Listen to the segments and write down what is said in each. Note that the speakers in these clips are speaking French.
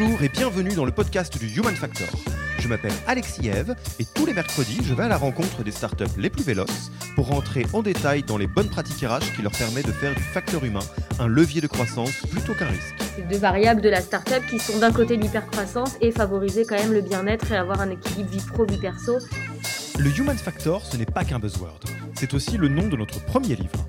Bonjour et bienvenue dans le podcast du Human Factor. Je m'appelle Alexis Eve et tous les mercredis, je vais à la rencontre des startups les plus véloces pour rentrer en détail dans les bonnes pratiques RH qui leur permettent de faire du facteur humain un levier de croissance plutôt qu'un risque. C'est deux variables de la startup qui sont d'un côté l'hypercroissance et favoriser quand même le bien-être et avoir un équilibre vie pro vie perso. Le Human Factor, ce n'est pas qu'un buzzword, c'est aussi le nom de notre premier livre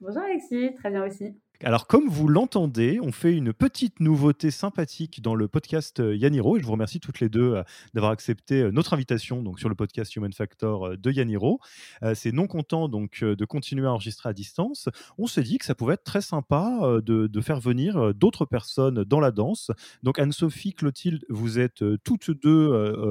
Bonjour Alexis, très bien aussi. Alors, comme vous l'entendez, on fait une petite nouveauté sympathique dans le podcast euh, Yaniro. Et je vous remercie toutes les deux euh, d'avoir accepté euh, notre invitation donc, sur le podcast Human Factor de Yaniro. C'est non content donc, de continuer à enregistrer à distance. On s'est dit que ça pouvait être très sympa de, faire venir d'autres personnes dans la danse. Donc, Anne-Sophie, Clotilde, vous êtes toutes deux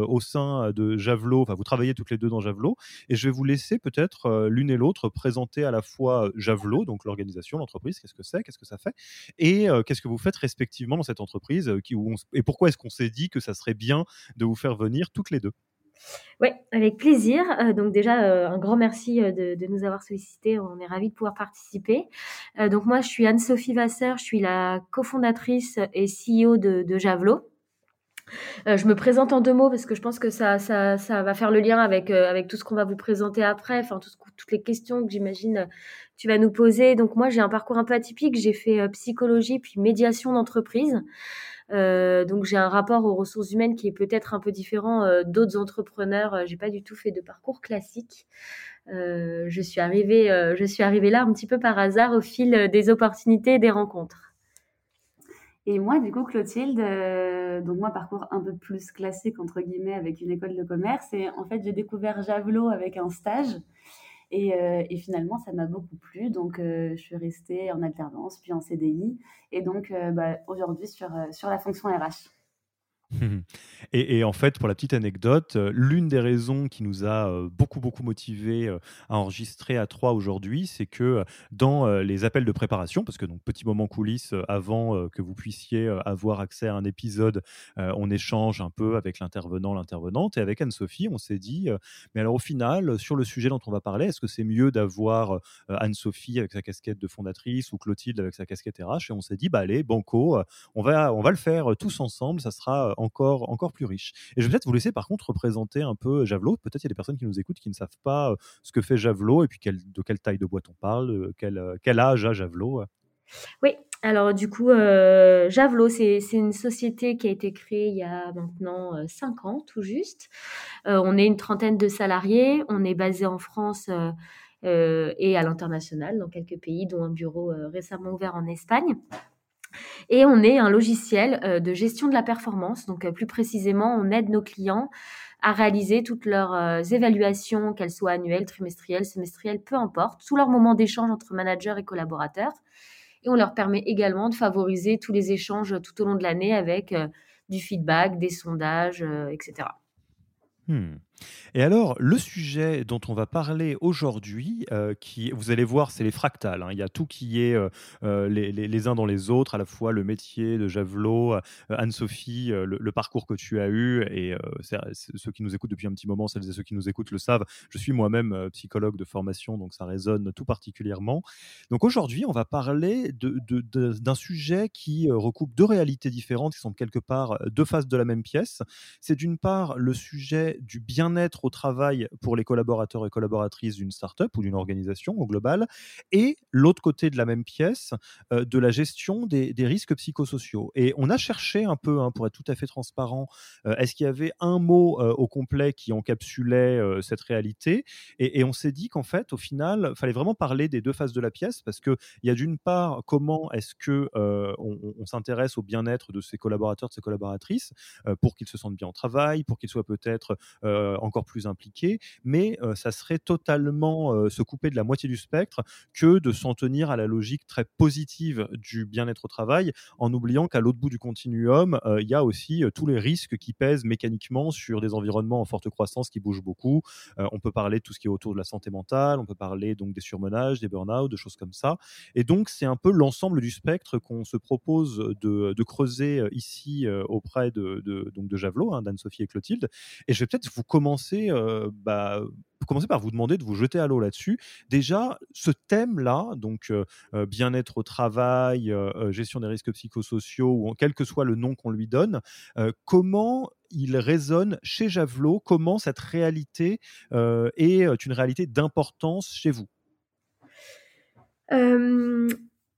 au sein de Javelot. Enfin, vous travaillez toutes les deux dans Javelot. Et je vais vous laisser peut-être l'une et l'autre présenter à la fois Javelot, donc l'organisation, l'entreprise, qu'est-ce que c'est qu'est-ce que ça fait, et qu'est-ce que vous faites respectivement dans cette entreprise, qui, et pourquoi est-ce qu'on s'est dit que ça serait bien de vous faire venir toutes les deux? Oui, avec plaisir. donc déjà, un grand merci de, nous avoir sollicité. On est ravis de pouvoir participer. donc moi, je suis Anne-Sophie Vasseur, je suis la cofondatrice et CEO de, de Javelot. Je me présente en deux mots parce que je pense que ça, va faire le lien avec, avec tout ce qu'on va vous présenter après, enfin tout, toutes les questions que j'imagine tu vas nous poser. Donc moi, j'ai un parcours un peu atypique. J'ai fait euh, psychologie puis médiation d'entreprise. Euh, donc j'ai un rapport aux ressources humaines qui est peut-être un peu différent euh, d'autres entrepreneurs. J'ai pas du tout fait de parcours classique. je suis je suis arrivée là un petit peu par hasard au fil des opportunités et des rencontres. Et moi, du coup, Clotilde, donc moi, parcours un peu plus classique, entre guillemets, avec une école de commerce. Et en fait, j'ai découvert Javelot avec un stage. Euh, et, finalement, ça m'a beaucoup plu. Donc, euh, je suis restée en alternance, puis en CDI. Et donc, euh, bah, aujourd'hui, sur, sur la fonction RH. Et, en fait, pour la petite anecdote, euh, l'une des raisons qui nous a euh, beaucoup, beaucoup motivé euh, à enregistrer à trois aujourd'hui, c'est que dans les appels de préparation, parce que donc petit moment coulisses avant que vous puissiez avoir accès à un épisode, on échange un peu avec l'intervenant, l'intervenante, et avec Anne-Sophie, on s'est dit, mais alors au final, sur le sujet dont on va parler, est-ce que c'est mieux d'avoir Anne-Sophie avec sa casquette de fondatrice ou Clotilde avec sa casquette RH Et on s'est dit, bah allez, banco, on va, on va le faire tous ensemble, ça sera encore, encore plus riche. Et je vais peut-être vous laisser par contre représenter un peu Javelot. Peut-être il y a des personnes qui nous écoutent qui ne savent pas euh, ce que fait Javelot et puis de quelle taille de boîte on parle, euh, quel, euh, quel âge a Javelot. Oui, alors du coup, Javelot, c'est une société qui a été créée il y a maintenant 5 ans, tout juste. on est une trentaine de salariés, on est basé en France et à l'international, dans quelques pays, dont un bureau récemment ouvert en Espagne. Et on est un logiciel euh, de gestion de la performance. Donc, euh, plus précisément, on aide nos clients à réaliser toutes leurs euh, évaluations, qu'elles soient annuelles, trimestrielles, semestrielles, peu importe, tous leurs moments d'échange entre managers et collaborateurs. Et on leur permet également de favoriser tous les échanges tout au long de l'année avec du feedback, des sondages, etc. Et alors, le sujet dont on va parler aujourd'hui, euh, vous allez voir, c'est les fractales. hein. Il y a tout qui est euh, euh, les, uns dans les autres, à la fois le métier de Javelot, Anne-Sophie, le, parcours que tu as eu, et ceux qui nous écoutent depuis un petit moment, celles et ceux qui nous écoutent le savent. Je suis moi-même psychologue de formation, donc ça résonne tout particulièrement. Donc aujourd'hui, on va parler d'un sujet qui recoupe deux réalités différentes, qui sont quelque part deux faces de la même pièce. C'est d'une part le sujet du bien-être au travail pour les collaborateurs et collaboratrices d'une startup ou d'une organisation au global, et l'autre côté de la même pièce, euh, de la gestion des, risques psychosociaux. Et on a cherché un peu, hein, pour être tout à fait transparent, euh, est-ce qu'il y avait un mot euh, au complet qui encapsulait cette réalité? Et, on s'est dit qu'en fait, au final, il fallait vraiment parler des deux faces de la pièce parce qu'il y a d'une part comment est-ce que on, s'intéresse au bien-être de ses collaborateurs, de ses collaboratrices, pour qu'ils se sentent bien au travail, pour qu'ils soient peut-être encore plus impliqués, mais euh, ça serait totalement euh, se couper de la moitié du spectre que de s'en tenir à la logique très positive du bien-être au travail, en oubliant qu'à l'autre bout du continuum, euh, il y a aussi euh, tous les risques qui pèsent mécaniquement sur des environnements en forte croissance qui bougent beaucoup. Euh, on peut parler de tout ce qui est autour de la santé mentale, on peut parler donc des surmenages, des burn-out, de choses comme ça. Et donc, c'est un peu l'ensemble du spectre qu'on se propose de, creuser euh, ici euh, auprès de, de, donc de Javelot, hein, d'Anne-Sophie et Clotilde. Et je vais peut-être vous commencer, euh, bah, commencer par vous demander de vous jeter à l'eau là-dessus. Déjà, ce thème-là, donc euh, euh, bien-être au travail, gestion des risques psychosociaux, ou quel que soit le nom qu'on lui donne, comment il résonne chez Javelot, comment cette réalité est une réalité d'importance chez vous?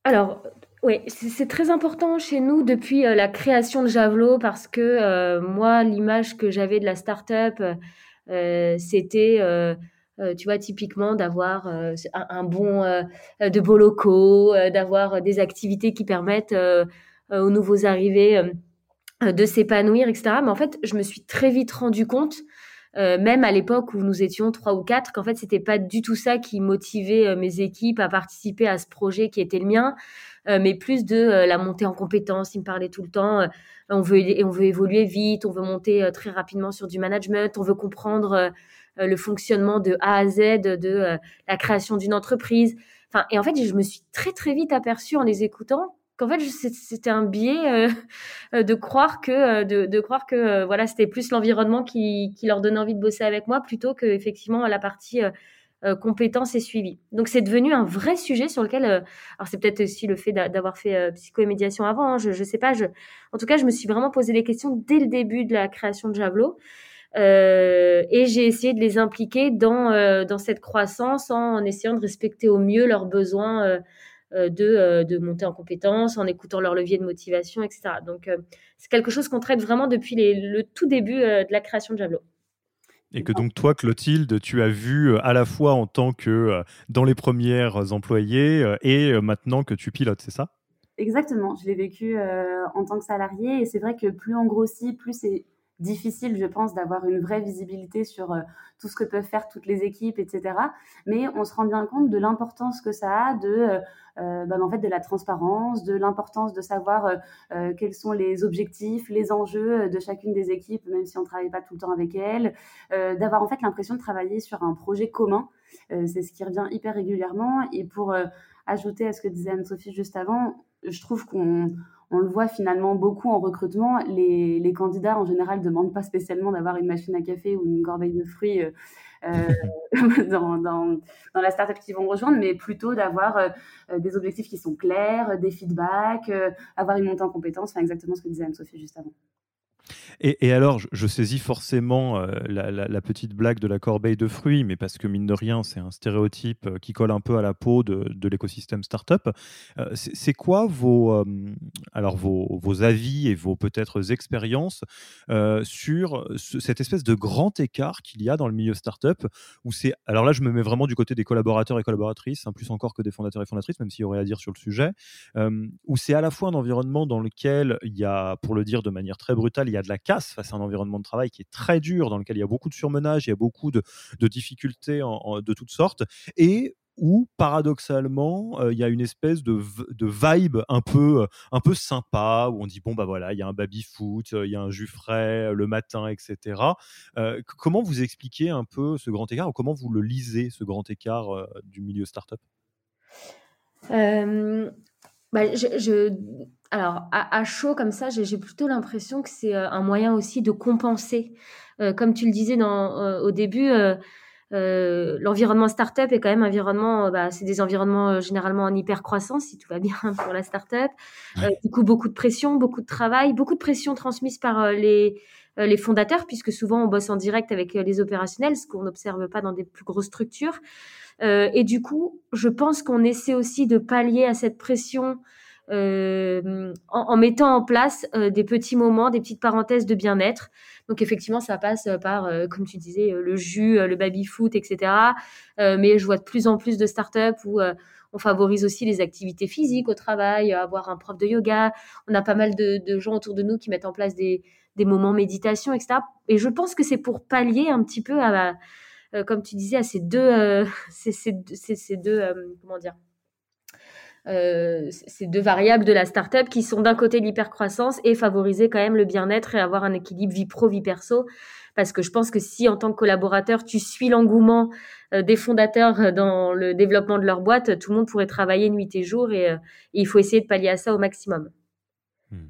Alors, oui, c'est très important chez nous depuis euh, la création de Javelot parce que euh, moi, l'image que j'avais de la startup, euh, c'était, euh, euh, tu vois, typiquement d'avoir un, un bon, de beaux locaux, d'avoir des activités qui permettent aux nouveaux arrivés de s'épanouir, etc. Mais en fait, je me suis très vite rendu compte même à l'époque où nous étions trois ou quatre, qu'en fait, c'était pas du tout ça qui motivait mes équipes à participer à ce projet qui était le mien, mais plus de euh, la montée en compétences. Ils me parlaient tout le temps. euh, on veut, on veut évoluer vite, on veut monter euh, très rapidement sur du management, on veut comprendre euh, euh, le fonctionnement de A à Z de euh, la création d'une entreprise. Enfin, et en fait, je me suis très très vite aperçue en les écoutant qu'en fait c'était un biais euh, euh, de croire que euh, de, croire que euh, voilà c'était plus l'environnement qui, leur donnait envie de bosser avec moi plutôt que effectivement la partie euh, euh, compétences et suivi. Donc c'est devenu un vrai sujet sur lequel euh, alors c'est peut-être aussi le fait d'a- d'avoir fait euh, psycho et médiation avant, hein, je je sais pas, je en tout cas je me suis vraiment posé des questions dès le début de la création de Javelot. Et j'ai essayé de les impliquer dans, dans cette croissance en, essayant de respecter au mieux leurs besoins de, de monter en compétences, en écoutant leur levier de motivation, etc. Donc, c'est quelque chose qu'on traite vraiment depuis le tout début de la création de Javelot. Et que donc toi, Clotilde, tu as vu euh, à la fois en tant que euh, dans les premières employées euh, et maintenant que tu pilotes, c'est ça? Exactement, je l'ai vécu euh, en tant que salarié et c'est vrai que plus on grossit, plus c'est difficile, je pense, d'avoir une vraie visibilité sur euh, tout ce que peuvent faire toutes les équipes, etc. Mais on se rend bien compte de l'importance que ça a de, bah, en fait, de la transparence, de l'importance de savoir quels sont les objectifs, les enjeux de chacune des équipes, même si on ne travaille pas tout le temps avec elles, d'avoir en fait l'impression de travailler sur un projet commun. C'est ce qui revient hyper régulièrement. Et pour ajouter à ce que disait Anne-Sophie juste avant, je trouve qu'on on le voit finalement beaucoup en recrutement. Les, candidats, en général, ne demandent pas spécialement d'avoir une machine à café ou une corbeille de fruits euh, euh, dans, la startup qu'ils vont rejoindre, mais plutôt d'avoir euh, des objectifs qui sont clairs, des feedbacks, avoir une montée en compétences, enfin exactement ce que disait Anne-Sophie juste avant. Et, alors, je, saisis forcément euh, la, petite blague de la corbeille de fruits, mais parce que mine de rien, c'est un stéréotype euh, qui colle un peu à la peau de, l'écosystème startup. Euh, c'est quoi vos, euh, alors vos, vos, avis et vos peut-être expériences sur ce, cette espèce de grand écart qu'il y a dans le milieu startup où alors là, je me mets vraiment du côté des collaborateurs et collaboratrices, hein, plus encore que des fondateurs et fondatrices, même s'il y aurait à dire sur le sujet, où c'est à la fois un environnement dans lequel il y a, pour le dire de manière très brutale, il y a de la casse face à un environnement de travail qui est très dur, dans lequel il y a beaucoup de surmenage, il y a beaucoup de, difficultés de toutes sortes, et où paradoxalement il y a une espèce de, vibe un peu un peu sympa où on dit bon bah voilà il y a un baby foot il y a un jus frais le matin etc comment vous expliquez un peu ce grand écart ou comment vous le lisez ce grand écart du milieu startup? Bah, je, alors, à, chaud comme ça, j'ai plutôt l'impression que c'est un moyen aussi de compenser. comme tu le disais dans, au début, euh, l'environnement startup est quand même un environnement, euh, bah, c'est des environnements euh, généralement en hyper croissance, si tout va bien pour la startup. Euh, du coup, beaucoup de pression, beaucoup de travail, beaucoup de pression transmise par les, les fondateurs, puisque souvent on bosse en direct avec les opérationnels, ce qu'on n'observe pas dans des plus grosses structures. et du coup, je pense qu'on essaie aussi de pallier à cette pression euh, en, mettant en place euh, des petits moments, des petites parenthèses de bien-être. Donc effectivement, ça passe par, euh, comme tu disais, le jus, le baby-foot, etc. mais je vois de plus en plus de startups où on favorise aussi les activités physiques au travail, avoir un prof de yoga. On a pas mal de, gens autour de nous qui mettent en place des, moments méditation, etc. Et je pense que c'est pour pallier un petit peu à, comme tu disais, à ces deux, ces, deux, comment dire, euh, ces deux variables de la startup qui sont d'un côté l'hypercroissance et favoriser quand même le bien-être et avoir un équilibre vie pro vie perso parce que je pense que si en tant que collaborateur tu suis l'engouement euh, des fondateurs euh, dans le développement de leur boîte, tout le monde pourrait travailler nuit et jour et, il faut essayer de pallier à ça au maximum. Hmm.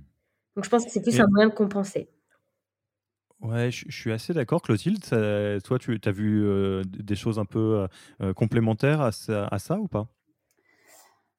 Donc je pense que c'est plus un moyen de compenser. Ouais, je, suis assez d'accord, Clotilde. toi, tu as vu des choses un peu complémentaires à ça ou pas?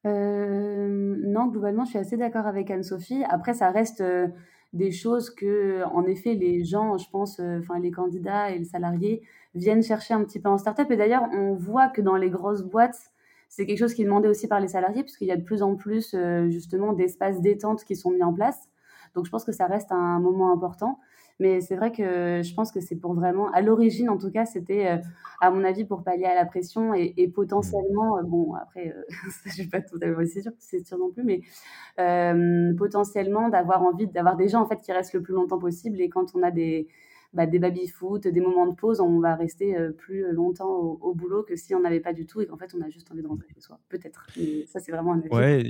Euh, non, globalement, je suis assez d'accord avec Anne-Sophie. Après, ça reste euh, des choses que, en effet, les gens, je pense, euh, enfin les candidats et les salariés viennent chercher un petit peu en startup. Et d'ailleurs, on voit que dans les grosses boîtes, c'est quelque chose qui est demandé aussi par les salariés, puisqu'il y a de plus en plus, justement, d'espaces détente qui sont mis en place. Donc, je pense que ça reste un moment important. Mais c'est vrai que je pense que c'est pour vraiment, à l'origine en tout cas, c'était, euh, à mon avis, pour pallier à la pression et, potentiellement, euh, bon, après, euh, je suis pas totalement sûr, c'est sûr non plus, mais potentiellement d'avoir envie d'avoir des gens en fait qui restent le plus longtemps possible. Et quand on a des, bah, des baby-foot, des moments de pause, on va rester plus longtemps au, boulot que si on n'avait pas du tout et qu'en fait on a juste envie de rentrer chez soi. Peut-être. ça, c'est vraiment un effet. Ouais,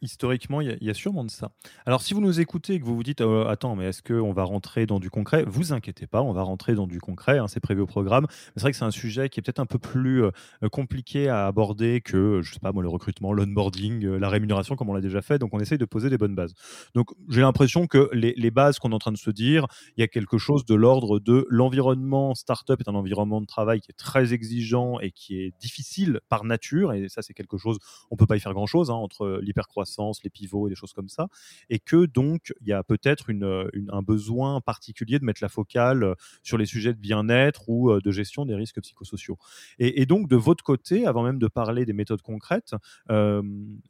Historiquement, il y, a sûrement de ça. Alors, si vous nous écoutez et que vous vous dites euh, Attends, mais est-ce qu'on va rentrer dans du concret? Vous inquiétez pas, on va rentrer dans du concret, hein, c'est prévu au programme. C'est vrai que c'est un sujet qui est peut-être un peu plus euh, compliqué à aborder que, je sais pas moi, le recrutement, l'onboarding, euh, la rémunération, comme on l'a déjà fait. Donc, on essaye de poser des bonnes bases. Donc, j'ai l'impression que les, les bases qu'on est en train de se dire, il y a quelque chose de l'ordre de l'environnement startup est un environnement de travail qui est très exigeant et qui est difficile par nature. Et ça, c'est quelque chose, on peut pas y faire grand-chose hein, entre l'hypercroissance les pivots et des choses comme ça, et que donc il y a peut-être un besoin particulier de mettre la focale euh, sur les sujets de bien-être ou euh, de gestion des risques psychosociaux. Et, donc de votre côté, avant même de parler des méthodes concrètes, euh,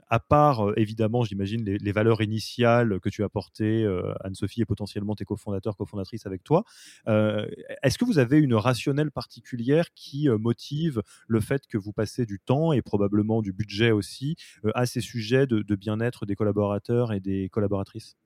à part évidemment, j'imagine les, valeurs initiales que tu as portées, Anne-Sophie et potentiellement tes cofondateurs, cofondatrices avec toi, est-ce que vous avez une rationnelle particulière qui motive le fait que vous passez du temps et probablement du budget aussi à ces sujets de, de bien bien-être des collaborateurs et des collaboratrices?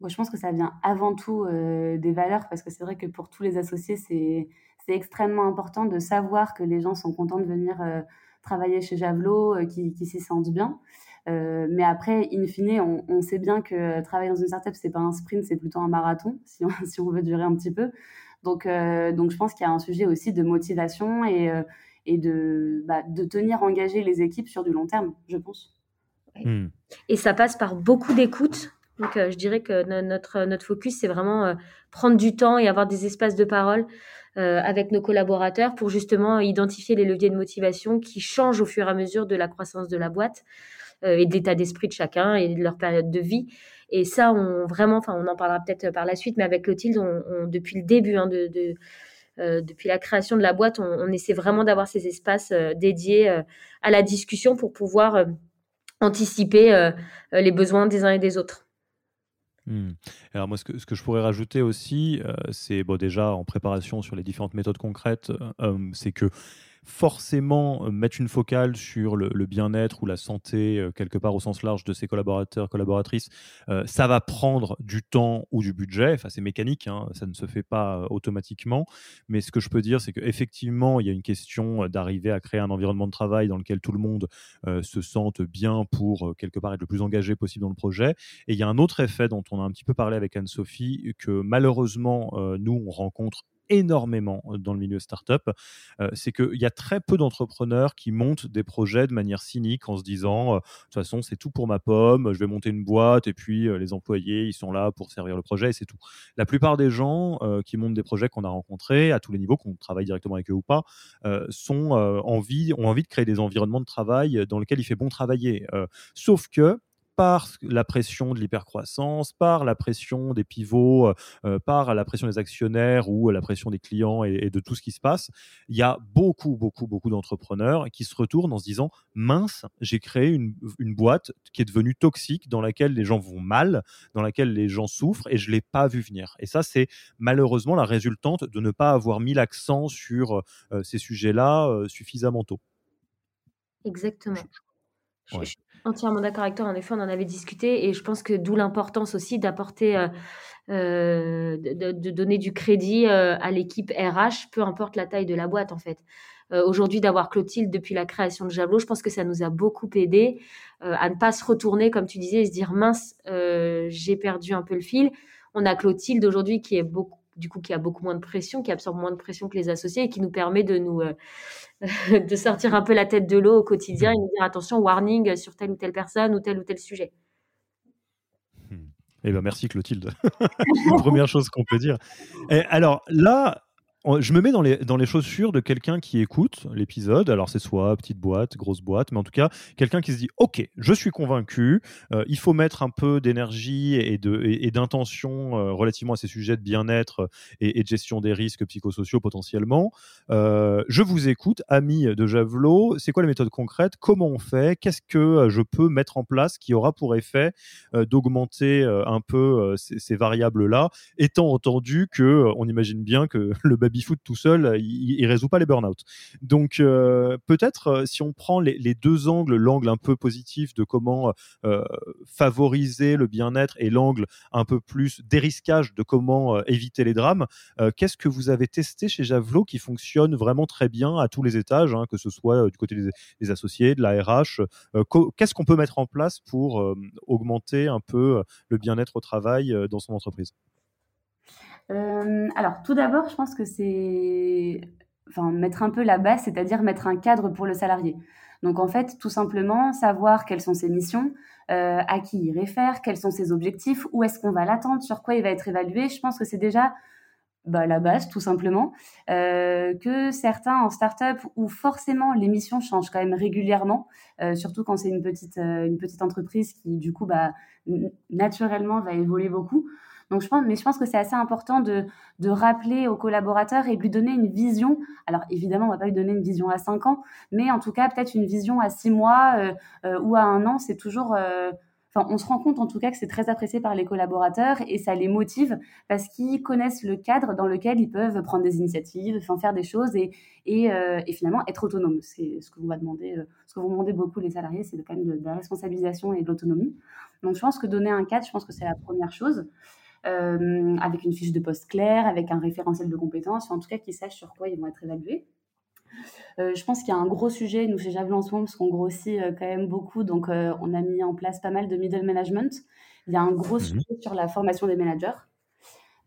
Moi, Je pense que ça vient avant tout euh, des valeurs, parce que c'est vrai que pour tous les associés, c'est extrêmement important de savoir que les gens sont contents de venir euh, travailler chez Javelot, euh, qui, qui s'y sentent bien. mais après, in fine, on, sait bien que travailler dans une startup, c'est pas un sprint, c'est plutôt un marathon, si on, veut durer un petit peu. Donc, je pense qu'il y a un sujet aussi de motivation et, et de, bah, de tenir engagées les équipes sur du long terme, je pense. Hmm. Et ça passe par beaucoup d'écoute. Donc, euh, je dirais que notre, notre focus, c'est vraiment euh, prendre du temps et avoir des espaces de parole euh, avec nos collaborateurs pour justement identifier les leviers de motivation qui changent au fur et à mesure de la croissance de la boîte et de l'état d'esprit de chacun et de leur période de vie. Et ça, on vraiment, enfin, on en parlera peut-être par la suite, mais avec Clotilde, on, depuis le début, hein, de, de depuis la création de la boîte, on, on essaie vraiment d'avoir ces espaces dédiés à la discussion pour pouvoir anticiper euh, euh, les besoins des uns et des autres. Hmm. Alors moi, ce que, je pourrais rajouter aussi, euh, c'est bon, déjà en préparation sur les différentes méthodes concrètes, c'est que forcément mettre une focale sur le, bien-être ou la santé, quelque part au sens large de ses collaborateurs, collaboratrices, ça va prendre du temps ou du budget. Enfin, c'est mécanique, hein, ça ne se fait pas automatiquement. Mais ce que je peux dire, c'est qu'effectivement, il y a une question d'arriver à créer un environnement de travail dans lequel tout le monde se sente bien pour, quelque part, être le plus engagé possible dans le projet. Et il y a un autre effet dont on a un petit peu parlé avec Anne-Sophie, que malheureusement, nous, on rencontre énormément dans le milieu startup, c'est qu'il y a très peu d'entrepreneurs qui montent des projets de manière cynique en se disant de toute façon c'est tout pour ma pomme, je vais monter une boîte et puis les employés ils sont là pour servir le projet et c'est tout. La plupart des gens qui montent des projets qu'on a rencontrés à tous les niveaux, qu'on travaille directement avec eux ou pas, ont envie de créer des environnements de travail dans lesquels il fait bon travailler. sauf que par la pression de l'hypercroissance, par la pression des pivots, euh, euh, par la pression des actionnaires ou la pression des clients et, de tout ce qui se passe, il y a beaucoup, beaucoup, beaucoup d'entrepreneurs qui se retournent en se disant mince, j'ai créé une, boîte qui est devenue toxique, dans laquelle les gens vont mal, dans laquelle les gens souffrent et je ne l'ai pas vu venir. Et ça, c'est malheureusement la résultante de ne pas avoir mis l'accent sur euh, ces sujets-là suffisamment tôt. Exactement. Entièrement d'accord avec toi. En effet, on en avait discuté et je pense que d'où l'importance aussi d'apporter, euh, euh, de, donner du crédit euh, à l'équipe RH, peu importe la taille de la boîte en fait. Aujourd'hui, d'avoir Clotilde depuis la création de Javelot, je pense que ça nous a beaucoup aidé à ne pas se retourner, comme tu disais, et se dire mince, j'ai perdu un peu le fil. On a Clotilde aujourd'hui qui est beaucoup du coup qui a beaucoup moins de pression, qui absorbe moins de pression que les associés et qui nous permet de nous euh, de sortir un peu la tête de l'eau au quotidien et nous dire attention, warning sur telle ou telle personne ou tel ou tel sujet. Hmm. Eh ben merci Clotilde. Première chose qu'on peut dire. Alors là, je me mets dans les, dans les chaussures de quelqu'un qui écoute l'épisode. Alors, c'est soit petite boîte, grosse boîte, mais en tout cas, quelqu'un qui se dit Ok, je suis convaincu, euh, il faut mettre un peu d'énergie et, et, d'intention euh, relativement à ces sujets de bien-être et, de gestion des risques psychosociaux potentiellement. Euh, je vous écoute, amis de Javelot. C'est quoi les méthodes concrètes? Comment on fait? Qu'est-ce que je peux mettre en place qui aura pour effet d'augmenter un peu ces, ces variables-là, étant entendu que on imagine bien que le baby-foot tout seul, il, ne résout pas les burn-out. Donc euh, peut-être euh, si on prend les, deux angles, l'angle un peu positif de comment euh, favoriser le bien-être et l'angle un peu plus dérisquage de comment éviter les drames, qu'est-ce que vous avez testé chez Javelot qui fonctionne vraiment très bien à tous les étages, hein, que ce soit du côté des, associés, de la RH Qu'est-ce qu'on peut mettre en place pour augmenter un peu le bien-être au travail dans son entreprise? Euh, alors, tout d'abord, je pense que c'est enfin, mettre un peu la base, c'est-à-dire mettre un cadre pour le salarié. Donc, en fait, tout simplement, savoir quelles sont ses missions, euh, à qui il réfère, quels sont ses objectifs, où est-ce qu'on va l'attendre, sur quoi il va être évalué. Je pense que c'est déjà bah, la base, tout simplement. Euh, que certains en start-up, où forcément les missions changent quand même régulièrement, surtout quand c'est une petite, une petite entreprise qui, du coup, bah, naturellement va évoluer beaucoup. Donc je pense, mais je pense que c'est assez important de, de rappeler aux collaborateurs et de lui donner une vision. Alors évidemment, on va pas lui donner une vision à 5 ans, mais en tout cas peut-être une vision à 6 mois euh, euh, ou à un an. C'est toujours euh, Enfin, on se rend compte en tout cas que c'est très apprécié par les collaborateurs et ça les motive parce qu'ils connaissent le cadre dans lequel ils peuvent prendre des initiatives, faire des choses et, et, et finalement être autonomes. C'est ce que vous va demander, ce que vous demandez beaucoup les salariés, c'est quand même de, la responsabilisation et de l'autonomie. Donc je pense que donner un cadre, je pense que c'est la première chose. Euh, avec une fiche de poste claire, avec un référentiel de compétences, en tout cas qu'ils sachent sur quoi ils vont être évalués. Euh, je pense qu'il y a un gros sujet, nous chez Javelin en ce moment, parce qu'on grossit euh, quand même beaucoup, donc on a mis en place pas mal de middle management. Il y a un gros mmh sujet sur la formation des managers.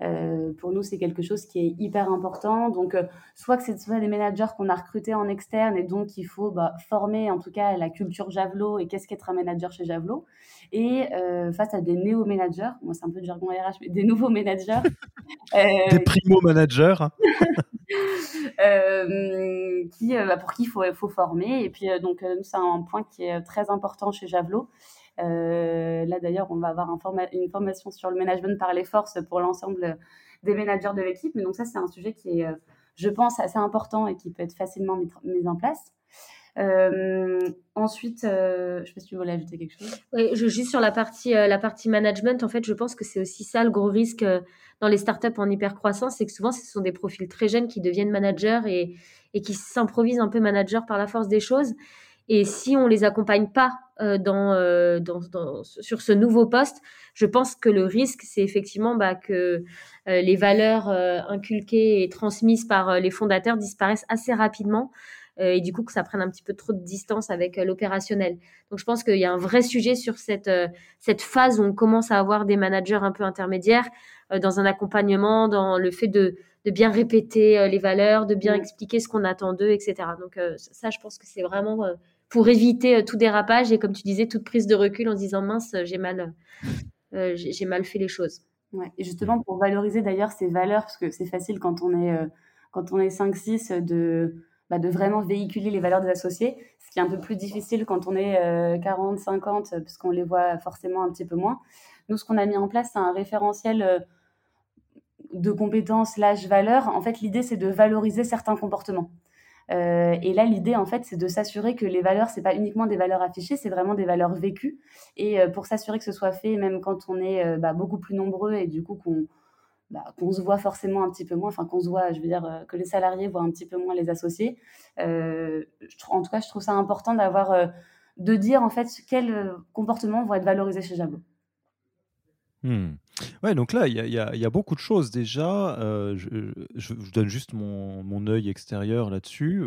Euh, pour nous, c'est quelque chose qui est hyper important. Donc, euh, soit que c'est soit des managers qu'on a recrutés en externe et donc il faut bah, former en tout cas la culture Javelot et qu'est-ce qu'être un manager chez Javelot. Et euh, face à des néo-managers, moi c'est un peu du jargon RH, mais des nouveaux managers. des primo-managers. qui, bah, pour qui il faut, faut former. Et puis, donc, c'est un point qui est très important chez Javelot. Euh, là, d'ailleurs, on va avoir une formation sur le management par les forces pour l'ensemble des managers de l'équipe. Mais donc ça, c'est un sujet qui est, euh, je pense, assez important et qui peut être facilement mis, en place. Euh, ensuite, je ne sais pas si tu voulais ajouter quelque chose. Oui, juste sur la partie, management, en fait, je pense que c'est aussi ça le gros risque dans les startups en hyper croissance, c'est que souvent ce sont des profils très jeunes qui deviennent managers et, et qui s'improvisent un peu manager par la force des choses. Et si on les accompagne pas euh, dans, dans, sur ce nouveau poste, je pense que le risque, c'est effectivement bah, que les valeurs inculquées et transmises par les fondateurs disparaissent assez rapidement euh, et du coup que ça prenne un petit peu trop de distance avec euh, l'opérationnel. Donc je pense qu'il y a un vrai sujet sur cette, euh, cette phase où on commence à avoir des managers un peu intermédiaires dans un accompagnement, dans le fait de, de bien répéter les valeurs, de bien expliquer ce qu'on attend d'eux, etc. Donc ça, je pense que c'est vraiment pour éviter tout dérapage et comme tu disais, toute prise de recul en se disant mince, j'ai mal, j'ai mal fait les choses. Ouais. Et justement, pour valoriser d'ailleurs ces valeurs, parce que c'est facile quand on est, quand on est 5-6 de bah, de vraiment véhiculer les valeurs des associés, ce qui est un peu plus difficile quand on est 40, euh, 50, parce qu'on les voit forcément un petit peu moins. Nous, ce qu'on a mis en place, c'est un référentiel euh, de compétences, l'âge, valeurs. En fait, l'idée, c'est de valoriser certains comportements. Euh, et là, l'idée, en fait, c'est de s'assurer que les valeurs, c'est pas uniquement des valeurs affichées, c'est vraiment des valeurs vécues. Et pour s'assurer que ce soit fait, même quand on est bah, beaucoup plus nombreux et du coup qu'on bah, qu'on se voit forcément un petit peu moins, enfin qu'on se voit, je veux dire, euh, que les salariés voient un petit peu moins les associés. Euh, en tout cas, je trouve ça important d'avoir, euh, de dire en fait quels comportements vont être valorisés chez Jablot. Hmm. Ouais, donc là, il y, a beaucoup de choses déjà. je, je, donne juste mon, mon œil extérieur là-dessus.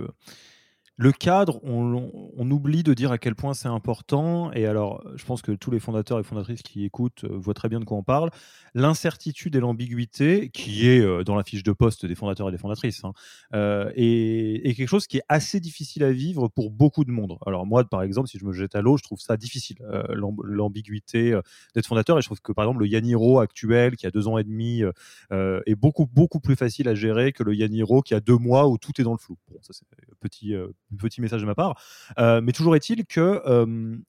Le cadre, on, oublie de dire à quel point c'est important. Et alors, je pense que tous les fondateurs et fondatrices qui écoutent euh, voient très bien de quoi on parle. L'incertitude et l'ambiguïté, qui est euh, dans la fiche de poste des fondateurs et des fondatrices, hein, euh, est, quelque chose qui est assez difficile à vivre pour beaucoup de monde. Alors moi, par exemple, si je me jette à l'eau, je trouve ça difficile, l'ambiguïté d'être fondateur. Et je trouve que, par exemple, le Yaniro actuel, qui a deux ans et demi, est beaucoup, beaucoup plus facile à gérer que le Yaniro qui a deux mois où tout est dans le flou. Bon, ça, c'est petit petit message de ma part. Euh, mais toujours est-il que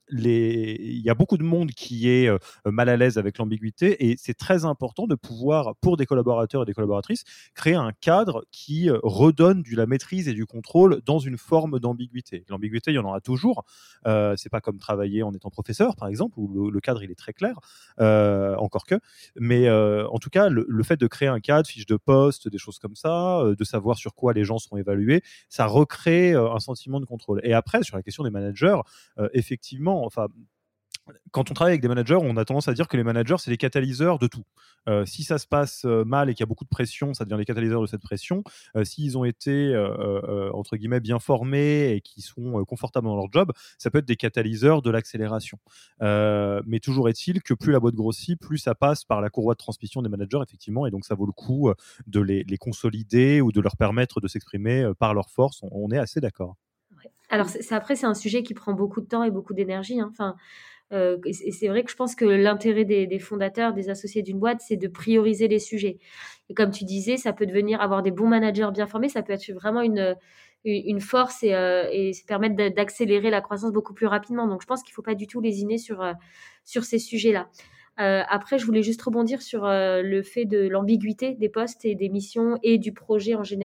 les... il y a beaucoup de monde qui est mal à l'aise avec l'ambiguïté et c'est très important de pouvoir, pour des collaborateurs et des collaboratrices, créer un cadre qui redonne de la maîtrise et du contrôle dans une forme d'ambiguïté. L'ambiguïté, il y en aura toujours. Euh, c'est pas comme travailler en étant professeur, par exemple, où le, cadre il est très clair, encore que. Mais en tout cas, le, le, fait de créer un cadre, fiche de poste, des choses comme ça, de savoir sur quoi les gens seront évalués, ça recrée un sentiment de contrôle. Et après, sur la question des managers, euh, effectivement, enfin, quand on travaille avec des managers, on a tendance à dire que les managers, c'est les catalyseurs de tout. Euh, si ça se passe euh, mal et qu'il y a beaucoup de pression, ça devient les catalyseurs de cette pression. S'ils ont été, entre guillemets, bien formés et qui sont confortables dans leur job, ça peut être des catalyseurs de l'accélération. mais toujours est-il que plus la boîte grossit, plus ça passe par la courroie de transmission des managers, effectivement, et donc ça vaut le coup de les, consolider ou de leur permettre de s'exprimer par leur force. on est assez d'accord. Alors, après, c'est un sujet qui prend beaucoup de temps et beaucoup d'énergie. Hein. Enfin, euh, et c'est vrai que je pense que l'intérêt des, fondateurs, des associés d'une boîte, c'est de prioriser les sujets. Et comme tu disais, ça peut devenir avoir des bons managers bien formés, ça peut être vraiment une, une force et, euh, et permettre d'accélérer la croissance beaucoup plus rapidement. Donc, je pense qu'il ne faut pas du tout lésiner sur, euh, sur ces sujets-là. après, je voulais juste rebondir sur le fait de l'ambiguïté des postes et des missions et du projet en général.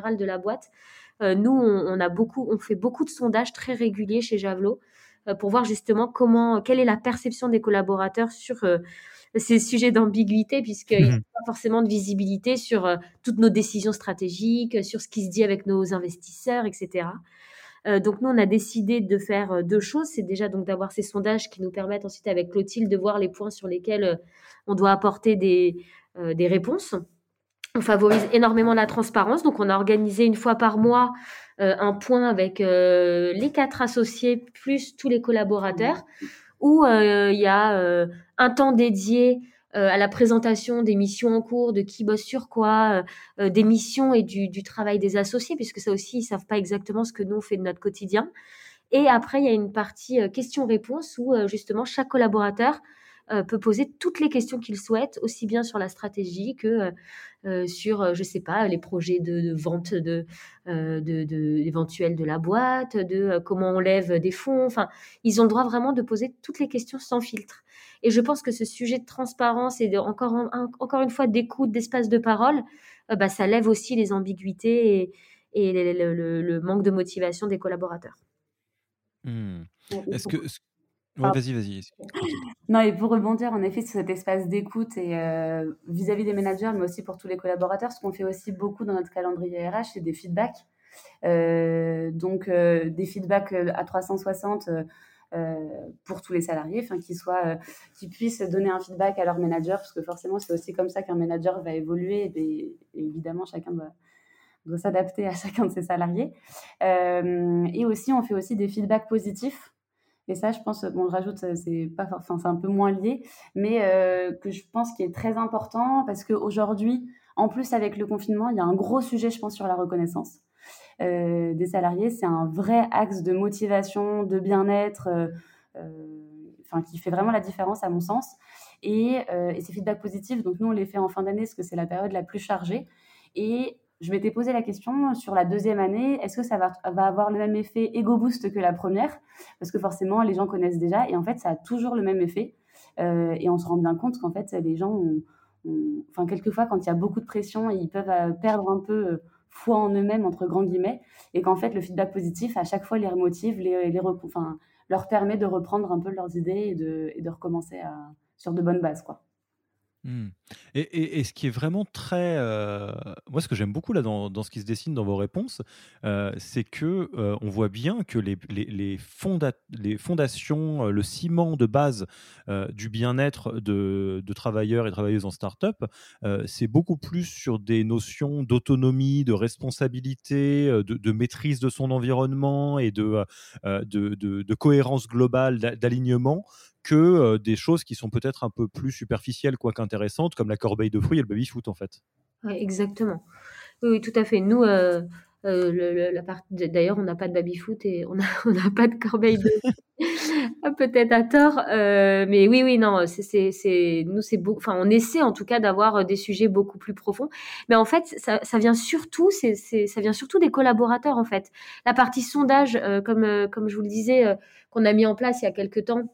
de la boîte. Euh, nous, on, a beaucoup, on fait beaucoup de sondages très réguliers chez Javelot euh, pour voir justement comment, quelle est la perception des collaborateurs sur euh, ces sujets d'ambiguïté, puisqu'il n'y a mhm. pas forcément de visibilité sur toutes nos décisions stratégiques, sur ce qui se dit avec nos investisseurs, etc. donc nous, on a décidé de faire deux choses. C'est déjà donc d'avoir ces sondages qui nous permettent ensuite avec Clotilde de voir les points sur lesquels on doit apporter des, des réponses on favorise énormément la transparence. Donc, on a organisé une fois par mois euh, un point avec euh, les quatre associés plus tous les collaborateurs où euh, il y a un temps dédié à la présentation des missions en cours, de qui bosse sur quoi, des missions et du, travail des associés, puisque ça aussi, ils savent pas exactement ce que nous, on fait de notre quotidien. Et après, il y a une partie questions-réponses où justement chaque collaborateur peut poser toutes les questions qu'il souhaite, aussi bien sur la stratégie que sur, je sais pas, les projets de, vente de, de, de, éventuels de la boîte, de comment on lève des fonds. Enfin, ils ont le droit vraiment de poser toutes les questions sans filtre. Et je pense que ce sujet de transparence et de, encore, encore une fois d'écoute, d'espace de parole, bah, ça lève aussi les ambiguïtés et, et le, manque de motivation des collaborateurs. Mmh. Est-ce que. Vas-y, vas-y. Non, et pour rebondir en effet sur cet espace d'écoute et euh, vis-à-vis des managers, mais aussi pour tous les collaborateurs, ce qu'on fait aussi beaucoup dans notre calendrier RH, c'est des feedbacks. Euh, donc, euh, des feedbacks à 360 pour tous les salariés, qu'ils qu'ils puissent donner un feedback à leur manager, parce que forcément, c'est aussi comme ça qu'un manager va évoluer. et évidemment, chacun doit doit s'adapter à chacun de ses salariés. Euh, et aussi, on fait aussi des feedbacks positifs. Et ça, je pense, bon, je rajoute, c'est pas, enfin, c'est un peu moins lié, mais euh, que je pense qui est très important parce qu'aujourd'hui, en plus avec le confinement, il y a un gros sujet, je pense, sur la reconnaissance euh, des salariés. C'est un vrai axe de motivation, de bien-être, enfin, qui fait vraiment la différence à mon sens. Et, et ces feedbacks positifs, donc nous, on les fait en fin d'année parce que c'est la période la plus chargée. Et je m'étais posé la question sur la deuxième année, est-ce que ça va, avoir le même effet ego boost que la première? Parce que forcément, les gens connaissent déjà et en fait, ça a toujours le même effet. Euh, et on se rend bien compte qu'en fait, les gens, ont, enfin, quelquefois, quand il y a beaucoup de pression, ils peuvent euh, perdre un peu euh, foi en eux-mêmes, entre grands guillemets, et qu'en fait, le feedback positif, à chaque fois, les remotive, les, les leur permet de reprendre un peu leurs idées et de, de recommencer sur de bonnes bases. quoi. Mmh. Et, et, ce qui est vraiment très, euh, moi, ce que j'aime beaucoup là dans, dans, ce qui se dessine dans vos réponses, euh, c'est que euh, on voit bien que les, les, les, les fondations, le ciment de base du bien-être de, de, travailleurs et travailleuses en start-up, c'est beaucoup plus sur des notions d'autonomie, de responsabilité, de, de, maîtrise de son environnement et de, de, de cohérence globale, d'alignement que des choses qui sont peut-être un peu plus superficielles, quoi qu'intéressantes, comme la corbeille de fruits et le baby-foot, en fait. exactement. Oui, tout à fait. Nous, euh, la d'ailleurs, on n'a pas de baby-foot et on n'a pas de corbeille de ah, peut-être à tort, mais oui, oui, non, c'est, nous, c'est enfin, on essaie en tout cas d'avoir des sujets beaucoup plus profonds. Mais en fait, ça, ça vient surtout, c'est, ça vient surtout des collaborateurs en fait. La partie sondage, comme, comme je vous le disais, qu'on a mis en place il y a quelques temps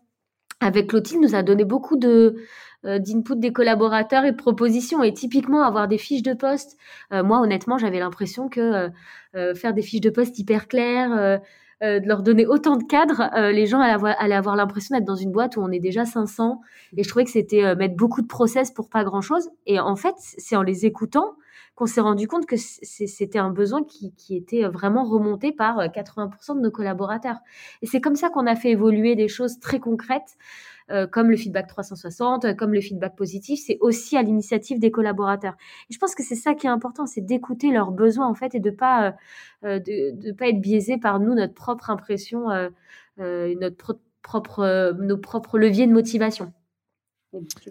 avec Clotilde, nous a donné beaucoup de euh, d'input des collaborateurs et de propositions. Et typiquement, avoir des fiches de poste, euh, moi, honnêtement, j'avais l'impression que euh, faire des fiches de poste hyper claires, de leur donner autant de cadres, les gens allaient avoir, allaient avoir l'impression d'être dans une boîte où on est déjà 500. Et je trouvais que c'était mettre beaucoup de process pour pas grand-chose. Et en fait, c'est en les écoutant qu'on s'est rendu compte que c'était un besoin qui, qui, était vraiment remonté par 80% de nos collaborateurs. Et c'est comme ça qu'on a fait évoluer des choses très concrètes. Euh, comme le feedback 360, comme le feedback positif, c'est aussi à l'initiative des collaborateurs. Et je pense que c'est ça qui est important, c'est d'écouter leurs besoins en fait et de pas euh, de, pas être biaisé par nous notre propre impression, euh, notre propre nos propres leviers de motivation.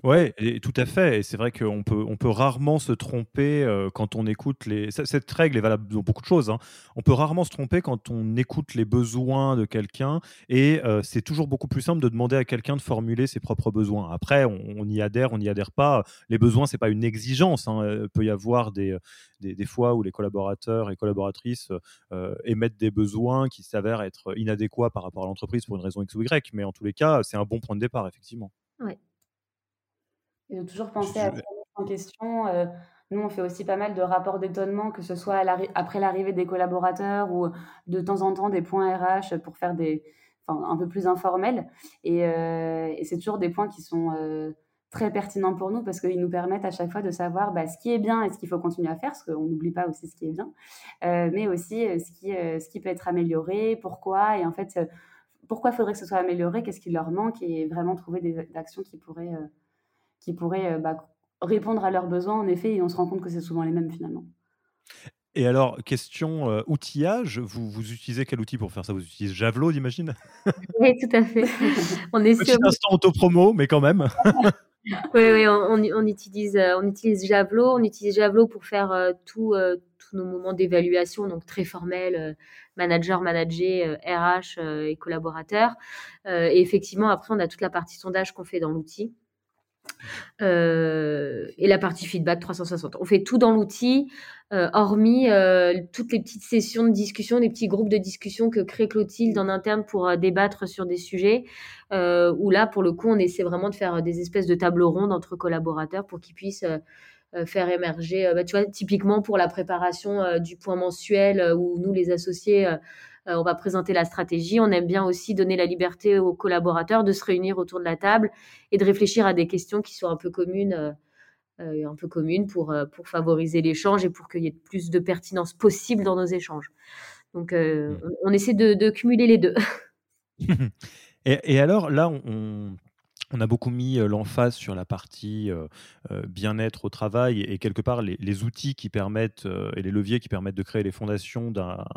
Ouais, et tout à fait. Et c'est vrai qu'on peut, on peut rarement se tromper euh, quand on écoute les. Cette règle est valable dans beaucoup de choses. Hein. On peut rarement se tromper quand on écoute les besoins de quelqu'un. Et euh, c'est toujours beaucoup plus simple de demander à quelqu'un de formuler ses propres besoins. Après, on, y adhère, on n'y adhère pas. Les besoins, c'est pas une exigence. Hein. Il peut y avoir des, des, fois où les collaborateurs et collaboratrices euh, émettent des besoins qui s'avèrent être inadéquats par rapport à l'entreprise pour une raison X ou Y. Mais en tous les cas, c'est un bon point de départ, effectivement. Ouais. Et de toujours penser à en question. Euh, nous, on fait aussi pas mal de rapports d'étonnement, que ce soit après l'arrivée des collaborateurs ou de temps en temps des points RH pour faire des, enfin, un peu plus informels. Et, euh, et c'est toujours des points qui sont euh, très pertinents pour nous parce qu'ils nous permettent à chaque fois de savoir bah, ce qui est bien et ce qu'il faut continuer à faire, parce qu'on n'oublie pas aussi ce qui est bien, mais aussi ce qui, ce qui peut être amélioré, pourquoi, et en fait, pourquoi faudrait que ce soit amélioré, qu'est-ce qui leur manque, et vraiment trouver des actions qui pourraient qui pourraient euh, bah, répondre à leurs besoins, en effet, et on se rend compte que c'est souvent les mêmes finalement. Et alors, question euh, outillage, vous, vous, utilisez quel outil pour faire ça? Vous utilisez Javelot, j'imagine? Oui, tout à fait. on est Petit sur... instant auto-promo, mais quand même. oui, oui on, on, utilise, euh, on utilise Javelot. On utilise Javelot pour faire tout, tous nos moments d'évaluation, donc très formels, manager, manager, RH et collaborateurs. et effectivement, après, on a toute la partie sondage qu'on fait dans l'outil. Et la partie feedback 360. On fait tout dans l'outil, hormis toutes les petites sessions de discussion, les petits groupes de discussion que crée Clotilde en interne pour débattre sur des sujets, où là, pour le coup, on essaie vraiment de faire des espèces de tables rondes entre collaborateurs pour qu'ils puissent faire émerger, bah, tu vois, typiquement pour la préparation du point mensuel, où nous, les associés, euh, on va présenter la stratégie. On aime bien aussi donner la liberté aux collaborateurs de se réunir autour de la table et de réfléchir à des questions qui sont un peu communes. Euh, euh, un peu communes pour, pour favoriser l'échange et pour qu'il y ait plus de pertinence possible dans nos échanges. Donc, mmh. on, essaie de, cumuler les deux. et, alors, là, on, on a beaucoup mis l'emphase sur la partie bien-être au travail et, quelque part les, outils et les leviers qui permettent de créer les fondations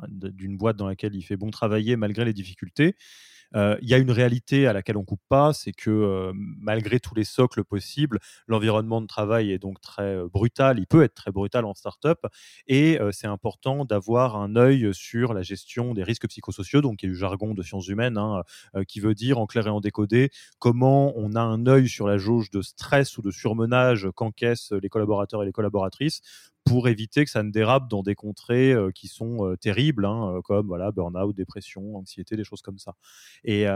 d'une boîte dans laquelle il fait bon travailler malgré les difficultés. Euh, il y a une réalité à laquelle on coupe pas, c'est que euh, malgré tous les socles possibles, l'environnement de travail est donc très euh, brutal. Il peut être très brutal en startup et c'est important d'avoir un œil sur la gestion des risques psychosociaux, donc il y a du jargon de sciences humaines hein, qui veut dire en clair et en décodé comment on a un œil sur la jauge de stress ou de surmenage qu'encaissent les collaborateurs et les collaboratrices pour éviter que ça ne dérape dans des contrées euh, qui sont euh, terribles, hein, euh, comme voilà, burn-out, dépression, anxiété, des choses comme ça. Et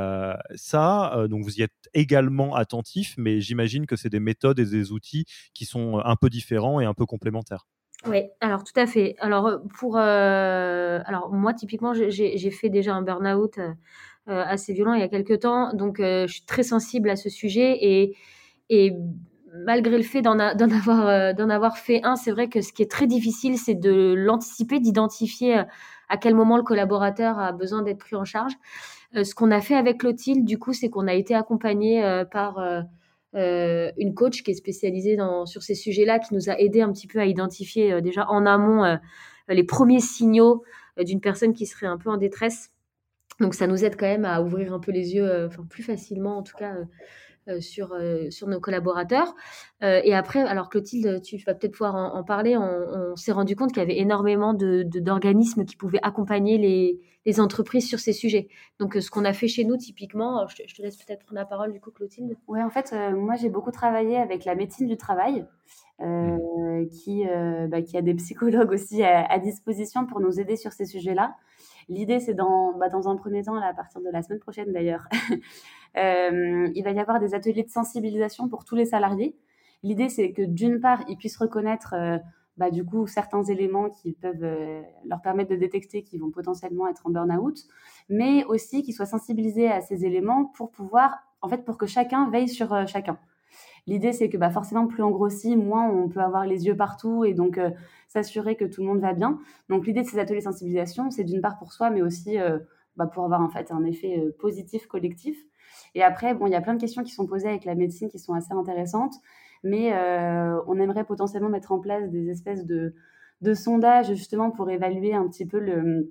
ça, donc vous y êtes également attentif, mais j'imagine que c'est des méthodes et des outils qui sont un peu différents et un peu complémentaires. Oui, alors tout à fait. Alors pour, alors moi typiquement, j'ai fait déjà un burn-out assez violent il y a quelques temps, donc je suis très sensible à ce sujet et et malgré le fait d'en avoir, euh, d'en avoir fait un, c'est vrai que ce qui est très difficile, c'est de l'anticiper, d'identifier euh, à quel moment le collaborateur a besoin d'être pris en charge. Euh, ce qu'on a fait avec Clotilde, du coup, c'est qu'on a été accompagné par une coach qui est spécialisée sur ces sujets-là, qui nous a aidé un petit peu à identifier déjà en amont les premiers signaux d'une personne qui serait un peu en détresse. Donc ça nous aide quand même à ouvrir un peu les yeux, enfin plus facilement en tout cas sur, euh, sur nos collaborateurs. Euh, et après, alors Clotilde, tu vas peut-être pouvoir en, parler, on, s'est rendu compte qu'il y avait énormément d'organismes de, qui pouvaient accompagner les, les, entreprises sur ces sujets. Donc ce qu'on a fait chez nous, typiquement, je te, laisse peut-être prendre la parole du coup, Clotilde. Oui, en fait, moi j'ai beaucoup travaillé avec la médecine du travail. Mmh. qui, bah, qui a des psychologues aussi à, disposition pour nous aider sur ces sujets-là. L'idée, c'est dans, bah, dans un premier temps, à partir de la semaine prochaine d'ailleurs, euh, il va y avoir des ateliers de sensibilisation pour tous les salariés. L'idée, c'est que d'une part, ils puissent reconnaître euh, bah, du coup certains éléments qui peuvent euh, leur permettre de détecter qu'ils vont potentiellement être en burn-out, mais aussi qu'ils soient sensibilisés à ces éléments pour pouvoir, en fait, pour que chacun veille sur chacun. L'idée, c'est que bah, forcément, plus on grossit, moins on peut avoir les yeux partout et donc s'assurer que tout le monde va bien. Donc, l'idée de ces ateliers de sensibilisation, c'est d'une part pour soi, mais aussi bah, pour avoir en fait un effet positif collectif. Et après, bon, il y a plein de questions qui sont posées avec la médecine qui sont assez intéressantes, mais euh, on aimerait potentiellement mettre en place des espèces de, de sondages justement pour évaluer un petit peu euh,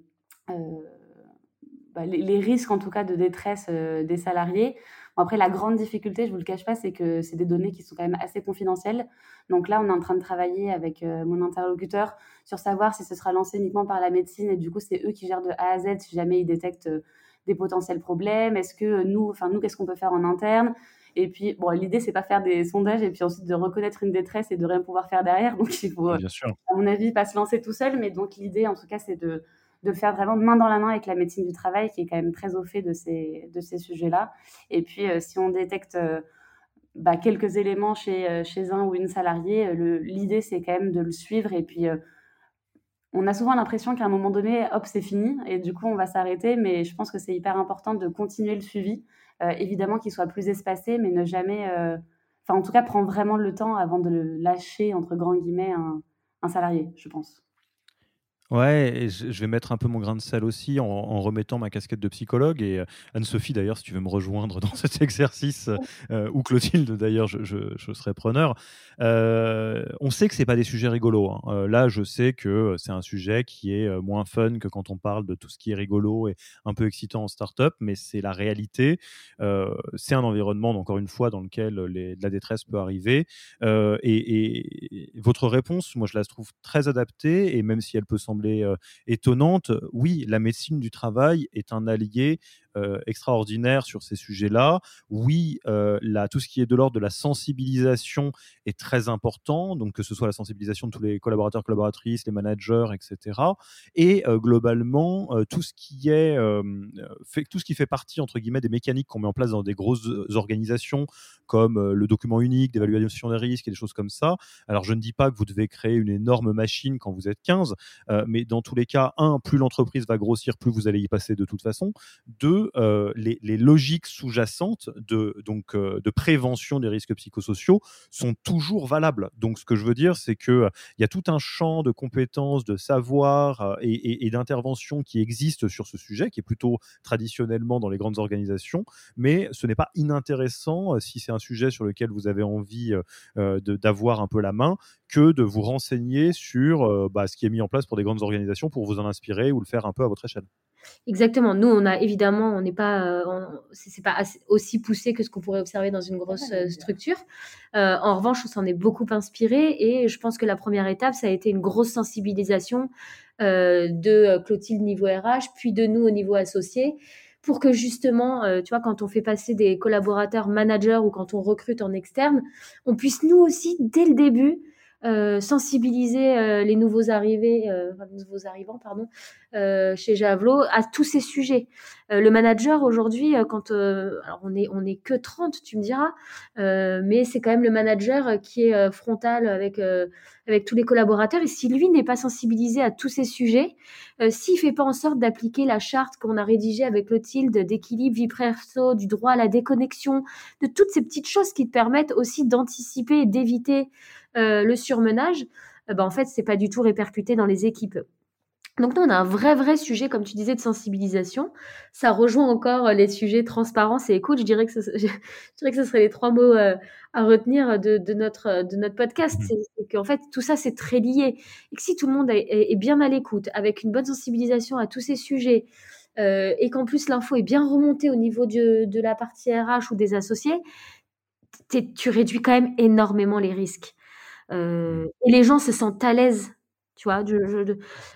bah, les, risques en tout cas de détresse euh, des salariés. après, la grande difficulté, je vous le cache pas, c'est que c'est des données qui sont quand même assez confidentielles. Donc là, on est en train de travailler avec mon interlocuteur sur savoir si ce sera lancé uniquement par la médecine et du coup, c'est eux qui gèrent de A à Z si jamais ils détectent des potentiels problèmes Est-ce que nous, enfin nous, qu'est-ce qu'on peut faire en interne? Et puis, bon, l'idée, c'est pas faire des sondages et puis ensuite de reconnaître une détresse et de rien pouvoir faire derrière. Donc, il faut, à mon avis, pas se lancer tout seul. Mais donc, l'idée, en tout cas, c'est de, de le faire vraiment main dans la main avec la médecine du travail, qui est quand même très au fait de ces, de ces sujets-là. Et puis, euh, si on détecte euh, bah, quelques éléments chez, euh, chez un ou une salariée, l'idée, c'est quand même de le suivre et puis on a souvent l'impression qu'à un moment donné, hop, c'est fini, et du coup, on va s'arrêter. Mais je pense que c'est hyper important de continuer le suivi. Euh, évidemment qu'il soit plus espacé, mais ne jamais. Euh, enfin, en tout cas, prendre vraiment le temps avant de lâcher, entre grands guillemets, un salarié, je pense. Ouais, et je vais mettre un peu mon grain de sel aussi en, remettant ma casquette de psychologue. Et euh, Anne-Sophie, d'ailleurs, si tu veux me rejoindre dans cet exercice, euh, ou Clotilde, d'ailleurs, je, je, serai preneur. Euh, on sait que c'est pas des sujets rigolos. Hein. là, je sais que c'est un sujet qui est moins fun que quand on parle de tout ce qui est rigolo et un peu excitant en start-up, mais c'est la réalité. c'est un environnement, encore une fois, dans lequel les, la détresse peut arriver. Et, et, votre réponse, moi, je la trouve très adaptée, et même si elle peut sembler étonnante, oui, la médecine du travail est un allié extraordinaire sur ces sujets-là. Oui, là, tout ce qui est de l'ordre de la sensibilisation est très important, donc que ce soit la sensibilisation de tous les collaborateurs, collaboratrices, les managers, etc. Et globalement, tout ce qui est fait, tout ce qui fait partie entre guillemets des mécaniques qu'on met en place dans des grosses organisations comme le document unique d'évaluation des risques et des choses comme ça. Alors je ne dis pas que vous devez créer une énorme machine quand vous êtes 15, mais dans tous les cas, un, plus l'entreprise va grossir, plus vous allez y passer de toute façon. Deux, les, les, logiques sous-jacentes de donc de prévention des risques psychosociaux sont toujours valables. Donc ce que je veux dire, c'est que il y a tout un champ de compétences, de savoir et, et, et d'intervention qui existe sur ce sujet, qui est plutôt traditionnellement dans les grandes organisations, mais ce n'est pas inintéressant si c'est un sujet sur lequel vous avez envie d'avoir un peu la main que de vous renseigner sur bah, ce qui est mis en place pour des grandes organisations pour vous en inspirer ou le faire un peu à votre échelle. Exactement. Nous, on a évidemment, on n'est pas, c'est pas aussi poussé que ce qu'on pourrait observer dans une grosse structure. en revanche, on s'en est beaucoup inspiré et je pense que la première étape, ça a été une grosse sensibilisation de Clotilde niveau RH, puis de nous au niveau associé, pour que justement, tu vois, quand on fait passer des collaborateurs managers ou quand on recrute en externe, on puisse nous aussi, dès le début, euh, sensibiliser euh, les nouveaux arrivés, euh, nouveaux arrivants, pardon, chez Javelot à tous ces sujets. le manager aujourd'hui, quand alors on est on est que 30, tu me diras, mais c'est quand même le manager qui est frontal avec avec tous les collaborateurs. Et si lui n'est pas sensibilisé à tous ces sujets, s'il fait pas en sorte d'appliquer la charte qu'on a rédigée avec Clotilde d'équilibre vie perso, du droit à la déconnexion, de toutes ces petites choses qui te permettent aussi d'anticiper et d'éviter euh, le surmenage, euh, bah, en fait, c'est pas du tout répercuté dans les équipes. Donc nous, on a un vrai, vrai sujet, comme tu disais, de sensibilisation. Ça rejoint encore les sujets transparence et écoute. Je dirais que ce, je dirais que ce seraient les trois mots euh, à retenir de, notre, de notre podcast. Mmh. C'est qu'en fait, tout ça, c'est très lié. Et que si tout le monde est, bien à l'écoute, avec une bonne sensibilisation à tous ces sujets, et qu'en plus l'info est bien remontée au niveau de, de la partie RH ou des associés, tu réduis quand même énormément les risques. Euh, et les gens se sentent à l'aise. Tu vois,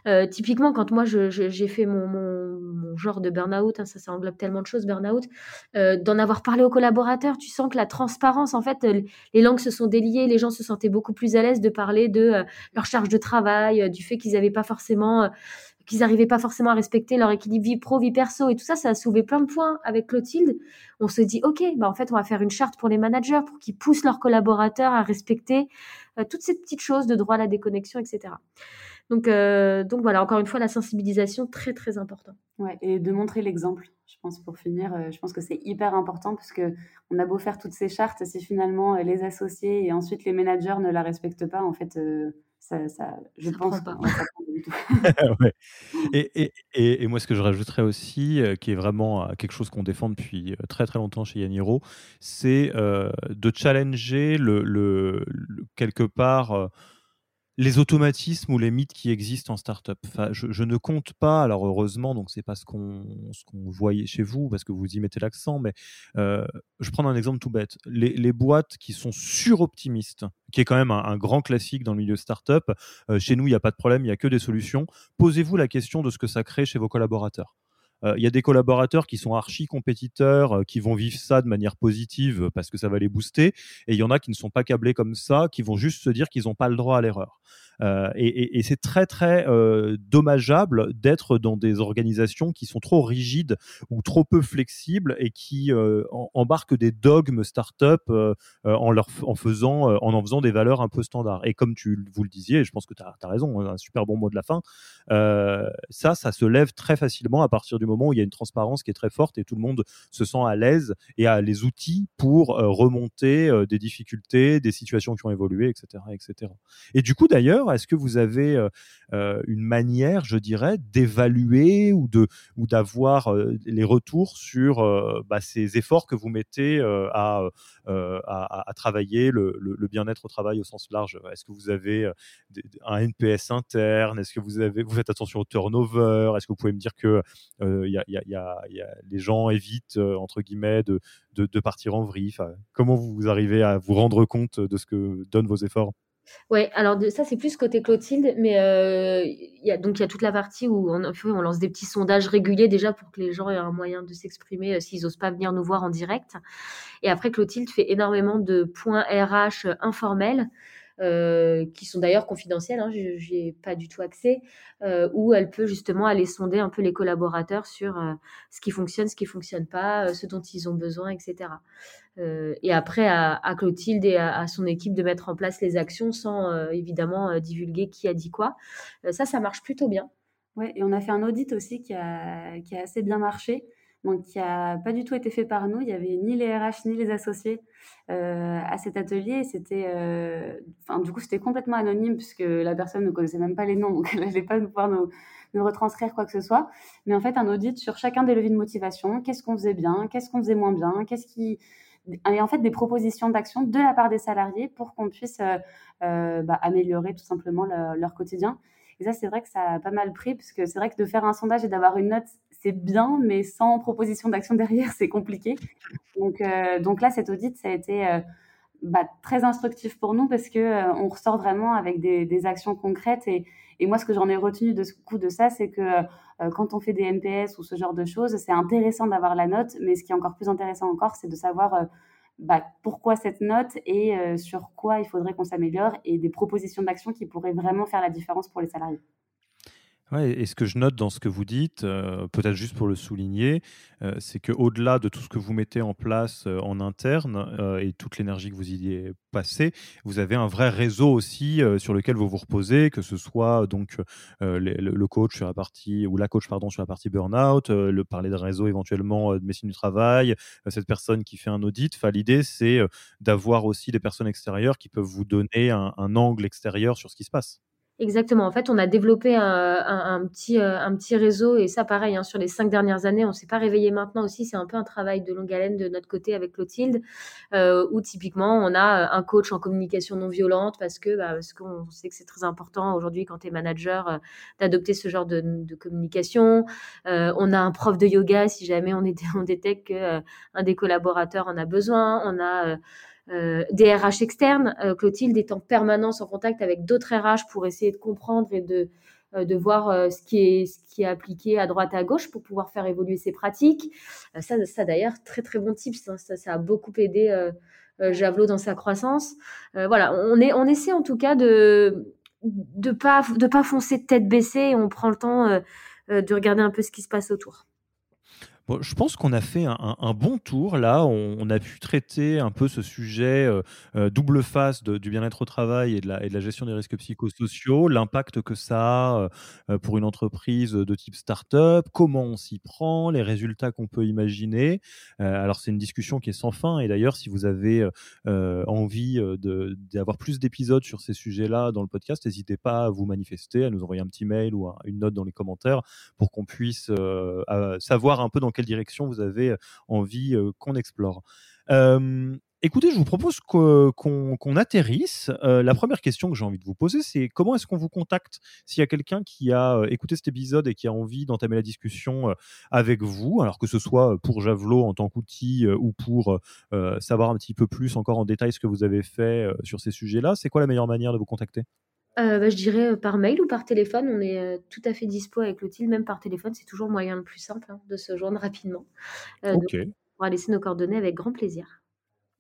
euh, typiquement, quand moi j'ai fait mon, genre de burn-out, hein, ça, englobe tellement de choses, burn-out, euh, d'en avoir parlé aux collaborateurs, tu sens que la transparence, en fait, les langues se sont déliées, les gens se sentaient beaucoup plus à l'aise de parler de leur charge de travail, du fait qu'ils n'avaient pas forcément qu'ils n'arrivaient pas forcément à respecter leur équilibre vie pro, vie perso et tout ça, ça a soulevé plein de points avec Clotilde. On se dit, OK, bah en fait, on va faire une charte pour les managers pour qu'ils poussent leurs collaborateurs à respecter euh, toutes ces petites choses de droit à la déconnexion, etc. Donc, euh, donc voilà, encore une fois, la sensibilisation, très, très important. Ouais, et de montrer l'exemple, je pense, pour finir, euh, je pense que c'est hyper important parce on a beau faire toutes ces chartes, si finalement les associés et ensuite les managers ne la respectent pas, en fait, ça, ça, je pense pas. et, et, et, moi, ce que je rajouterais aussi, euh, qui est vraiment euh, quelque chose qu'on défend depuis euh, très très longtemps chez Yaniro, c'est de challenger le, le, quelque part les automatismes ou les mythes qui existent en startup? Enfin, je, ne compte pas, alors heureusement, donc c'est pas ce qu'on qu'on voyait chez vous parce que vous y mettez l'accent, mais euh, je prends un exemple tout bête. Les, boîtes qui sont suroptimistes, qui est quand même un, grand classique dans le milieu startup, euh, chez nous il n'y a pas de problème, il n'y a que des solutions. Posez-vous la question de ce que ça crée chez vos collaborateurs. Euh, il y a des collaborateurs qui sont archi compétiteurs, qui vont vivre ça de manière positive parce que ça va les booster, et il y en a qui ne sont pas câblés comme ça, qui vont juste se dire qu'ils n'ont pas le droit à l'erreur. Euh, et, c'est très très euh, dommageable d'être dans des organisations qui sont trop rigides ou trop peu flexibles et qui euh, embarquent des dogmes start-up en, en, faisant, en en faisant des valeurs un peu standards. Et comme tu vous le disiez, je pense que tu as, raison, hein, un super bon mot de la fin, ça, ça se lève très facilement à partir du moment où il y a une transparence qui est très forte et tout le monde se sent à l'aise et a les outils pour remonter des difficultés, des situations qui ont évolué, etc. etc. Et du coup, d'ailleurs, est-ce que vous avez euh, euh, une manière, je dirais, d'évaluer ou de ou d'avoir euh, les retours sur bah, ces efforts que vous mettez à, à, travailler le, bien-être au travail au sens large? Est-ce que vous avez un NPS interne? Est-ce que vous avez vous faites attention au turnover? Est-ce que vous pouvez me dire que y a, les gens évitent entre guillemets de, partir en vrille. Comment vous arrivez à vous rendre compte de ce que donnent vos efforts? Ouais, alors ça c'est plus côté Clotilde, mais euh, y donc il y a toute la partie où on, on, lance des petits sondages réguliers déjà pour que les gens aient un moyen de s'exprimer euh, s'ils n'osent pas venir nous voir en direct. Et après Clotilde fait énormément de points RH informels euh, qui sont d'ailleurs confidentielles, hein, je n'y ai pas du tout accès, euh, où elle peut justement aller sonder un peu les collaborateurs sur euh, ce qui fonctionne, ce qui fonctionne pas, ce dont ils ont besoin, etc. et après, à, Clotilde et à, son équipe de mettre en place les actions sans évidemment divulguer qui a dit quoi. ça, ça marche plutôt bien. Ouais, et on a fait un audit aussi qui a, qui a assez bien marché donc qui n'a pas du tout été fait par nous. Il n'y avait ni les RH ni les associés euh, à cet atelier. C'était, euh, du coup, c'était complètement anonyme puisque la personne ne connaissait même pas les noms, donc elle n'allait pas pouvoir nous, nous, retranscrire quoi que ce soit. Mais en fait, un audit sur chacun des leviers de motivation. Qu'est-ce qu'on faisait bien? Qu'est-ce qu'on faisait moins bien? Qu'est-ce qui et en fait des propositions d'action de la part des salariés pour qu'on puisse euh, bah, améliorer tout simplement leur quotidien. Et ça, c'est vrai que ça a pas mal pris, parce que c'est vrai que de faire un sondage et d'avoir une note, c'est bien, mais sans proposition d'action derrière, c'est compliqué. Donc, euh, donc là, cet audit, ça a été euh, bah, très instructif pour nous parce que euh, on ressort vraiment avec des, actions concrètes. Et, moi, ce que j'en ai retenu de ce coup de ça, c'est que quand on fait des NPS ou ce genre de choses, c'est intéressant d'avoir la note, mais ce qui est encore plus intéressant encore, c'est de savoir bah, pourquoi cette note et sur quoi il faudrait qu'on s'améliore et des propositions d'action qui pourraient vraiment faire la différence pour les salariés. Ouais, et ce que je note dans ce que vous dites, euh, peut-être juste pour le souligner, euh, c'est qu'au-delà de tout ce que vous mettez en place euh, en interne et toute l'énergie que vous y passée, vous avez un vrai réseau aussi sur lequel vous vous reposez, que ce soit donc le, coach sur la partie ou la coach pardon sur la partie burn-out, le parler de réseau éventuellement de médecine du travail, cette personne qui fait un audit. L'idée c'est d'avoir aussi des personnes extérieures qui peuvent vous donner un angle extérieur sur ce qui se passe. Exactement. En fait, on a développé un, petit, euh, un petit réseau et ça, pareil, hein, sur les cinq dernières années, on s'est pas réveillé maintenant aussi. C'est un peu un travail de longue haleine de notre côté avec Clotilde, euh, où typiquement, on a euh, un coach en communication non violente parce que bah, parce qu'on sait que c'est très important aujourd'hui quand tu es manager d'adopter ce genre de, communication. on a un prof de yoga si jamais on, on détecte qu'un un des collaborateurs en a besoin. On a euh, des RH externes. Euh, Clotilde est en permanence en contact avec d'autres RH pour essayer de comprendre et de, euh, de voir ce, qui est, ce qui est appliqué à droite à gauche pour pouvoir faire évoluer ses pratiques. ça, ça d'ailleurs, très très bon tips. Hein. Ça, a beaucoup aidé Javelot dans sa croissance. voilà, on, est, on essaie en tout cas de de pas de pas foncer tête baissée et on prend le temps de regarder un peu ce qui se passe autour je pense qu'on a fait un, bon tour là. On, a pu traiter un peu ce sujet euh, euh, double face du bien-être au travail et de, la, et de, la, gestion des risques psychosociaux, l'impact que ça a euh, pour une entreprise de type start-up, comment on s'y prend, les résultats qu'on peut imaginer. alors, c'est une discussion qui est sans fin. Et d'ailleurs, si vous avez envie d'avoir plus d'épisodes sur ces sujets-là dans le podcast, n'hésitez pas à vous manifester, à nous envoyer un petit mail ou une note dans les commentaires pour qu'on puisse savoir un peu dans quelle direction vous avez envie qu'on explore. Écoutez, je vous propose qu'on atterrisse. La première question que j'ai envie de vous poser, c'est comment est-ce qu'on vous contacte S'il y a quelqu'un qui a écouté cet épisode et qui a envie d'entamer la discussion avec vous, alors que ce soit pour Javelot en tant qu'outil ou pour savoir un petit peu plus encore en détail ce que vous avez fait sur ces sujets-là, c'est quoi la meilleure manière de vous contacter? Euh, bah, je dirais euh, par mail ou par téléphone. On est euh, tout à fait dispo avec Clotilde, même par téléphone. C'est toujours le moyen le plus simple hein, de se joindre rapidement. ok. on va laisser nos coordonnées avec grand plaisir.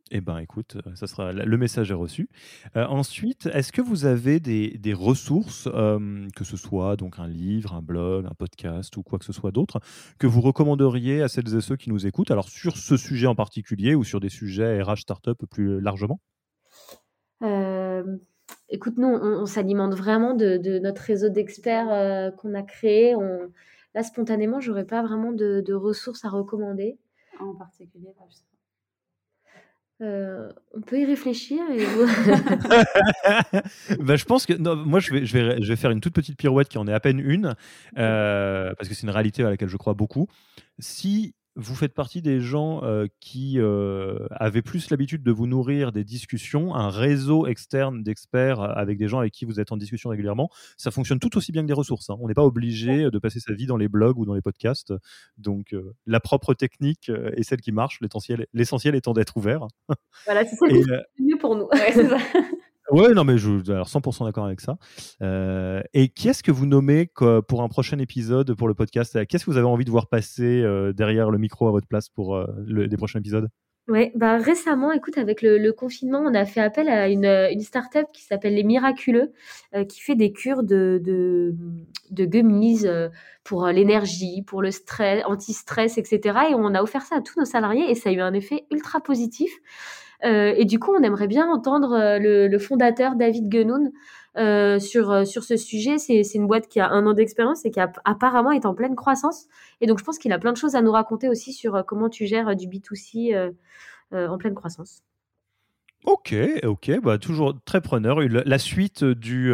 Eh bien, écoute, ça sera le message est reçu. ensuite, est-ce que vous avez des, des ressources, que ce soit donc un livre, un blog, un podcast ou quoi que ce soit d'autre, que vous recommanderiez à celles et ceux qui nous écoutent, alors sur ce sujet en particulier ou sur des sujets RH startup plus largement? Écoute, nous, on, s'alimente vraiment de, notre réseau d'experts euh, qu'on a créé. On, là, spontanément, j'aurais pas vraiment de, ressources à recommander. En particulier, euh, on peut y réfléchir. Et... bah, je pense que moi, je vais, je, vais, je vais faire une toute petite pirouette qui en est à peine une, euh, parce que c'est une réalité à laquelle je crois beaucoup. Si vous faites partie des gens euh, qui euh, avaient plus l'habitude de vous nourrir des discussions, un réseau externe d'experts euh, avec des gens avec qui vous êtes en discussion régulièrement. Ça fonctionne tout aussi bien que des ressources. Hein. On n'est pas obligé de passer sa vie dans les blogs ou dans les podcasts. Donc, la propre technique est celle qui marche, l'essentiel étant d'être ouvert. Voilà, c'est ça mieux pour nous. Ouais, non, mais je suis 100% d'accord avec ça. Euh, et qui est-ce que vous nommez pour un prochain épisode pour le podcast? Qu'est-ce que vous avez envie de voir passer euh, derrière le micro à votre place pour les prochains épisodes? Ouais, bah récemment, écoute, avec le, confinement, on a fait appel à une, une start-up qui s'appelle Les Miraculeux, qui fait des cures de, de gummies pour l'énergie, pour le stress, anti-stress, etc. Et on a offert ça à tous nos salariés et ça a eu un effet ultra positif. Euh, et du coup, on aimerait bien entendre euh, le, fondateur David Genoun euh, sur, sur ce sujet. C'est une boîte qui a un an d'expérience et qui apparemment est en pleine croissance. Et donc, je pense qu'il a plein de choses à nous raconter aussi sur comment tu gères du B2C en pleine croissance. Ok, ok, bah, toujours très preneur. La suite du,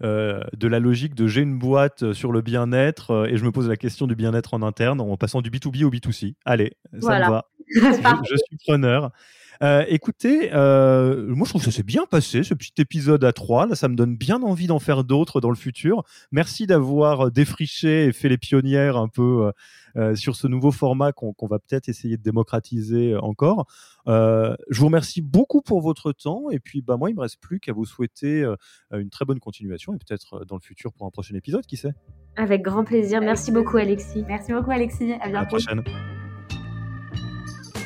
de la logique de j'ai une boîte sur le bien-être et je me pose la question du bien-être en interne en passant du B2B au B2C. Allez, ça me va. je, suis preneur. Euh, écoutez, euh, moi je trouve que ça s'est bien passé, ce petit épisode à trois. Là, ça me donne bien envie d'en faire d'autres dans le futur. Merci d'avoir défriché et fait les pionnières un peu euh, sur ce nouveau format qu'on va peut-être essayer de démocratiser encore. je vous remercie beaucoup pour votre temps. Et puis, bah, moi, il me reste plus qu'à vous souhaiter une très bonne continuation et peut-être dans le futur pour un prochain épisode, qui sait? Avec grand plaisir. Merci beaucoup, Alexis. Merci beaucoup, Alexis. À bientôt. À la prochaine.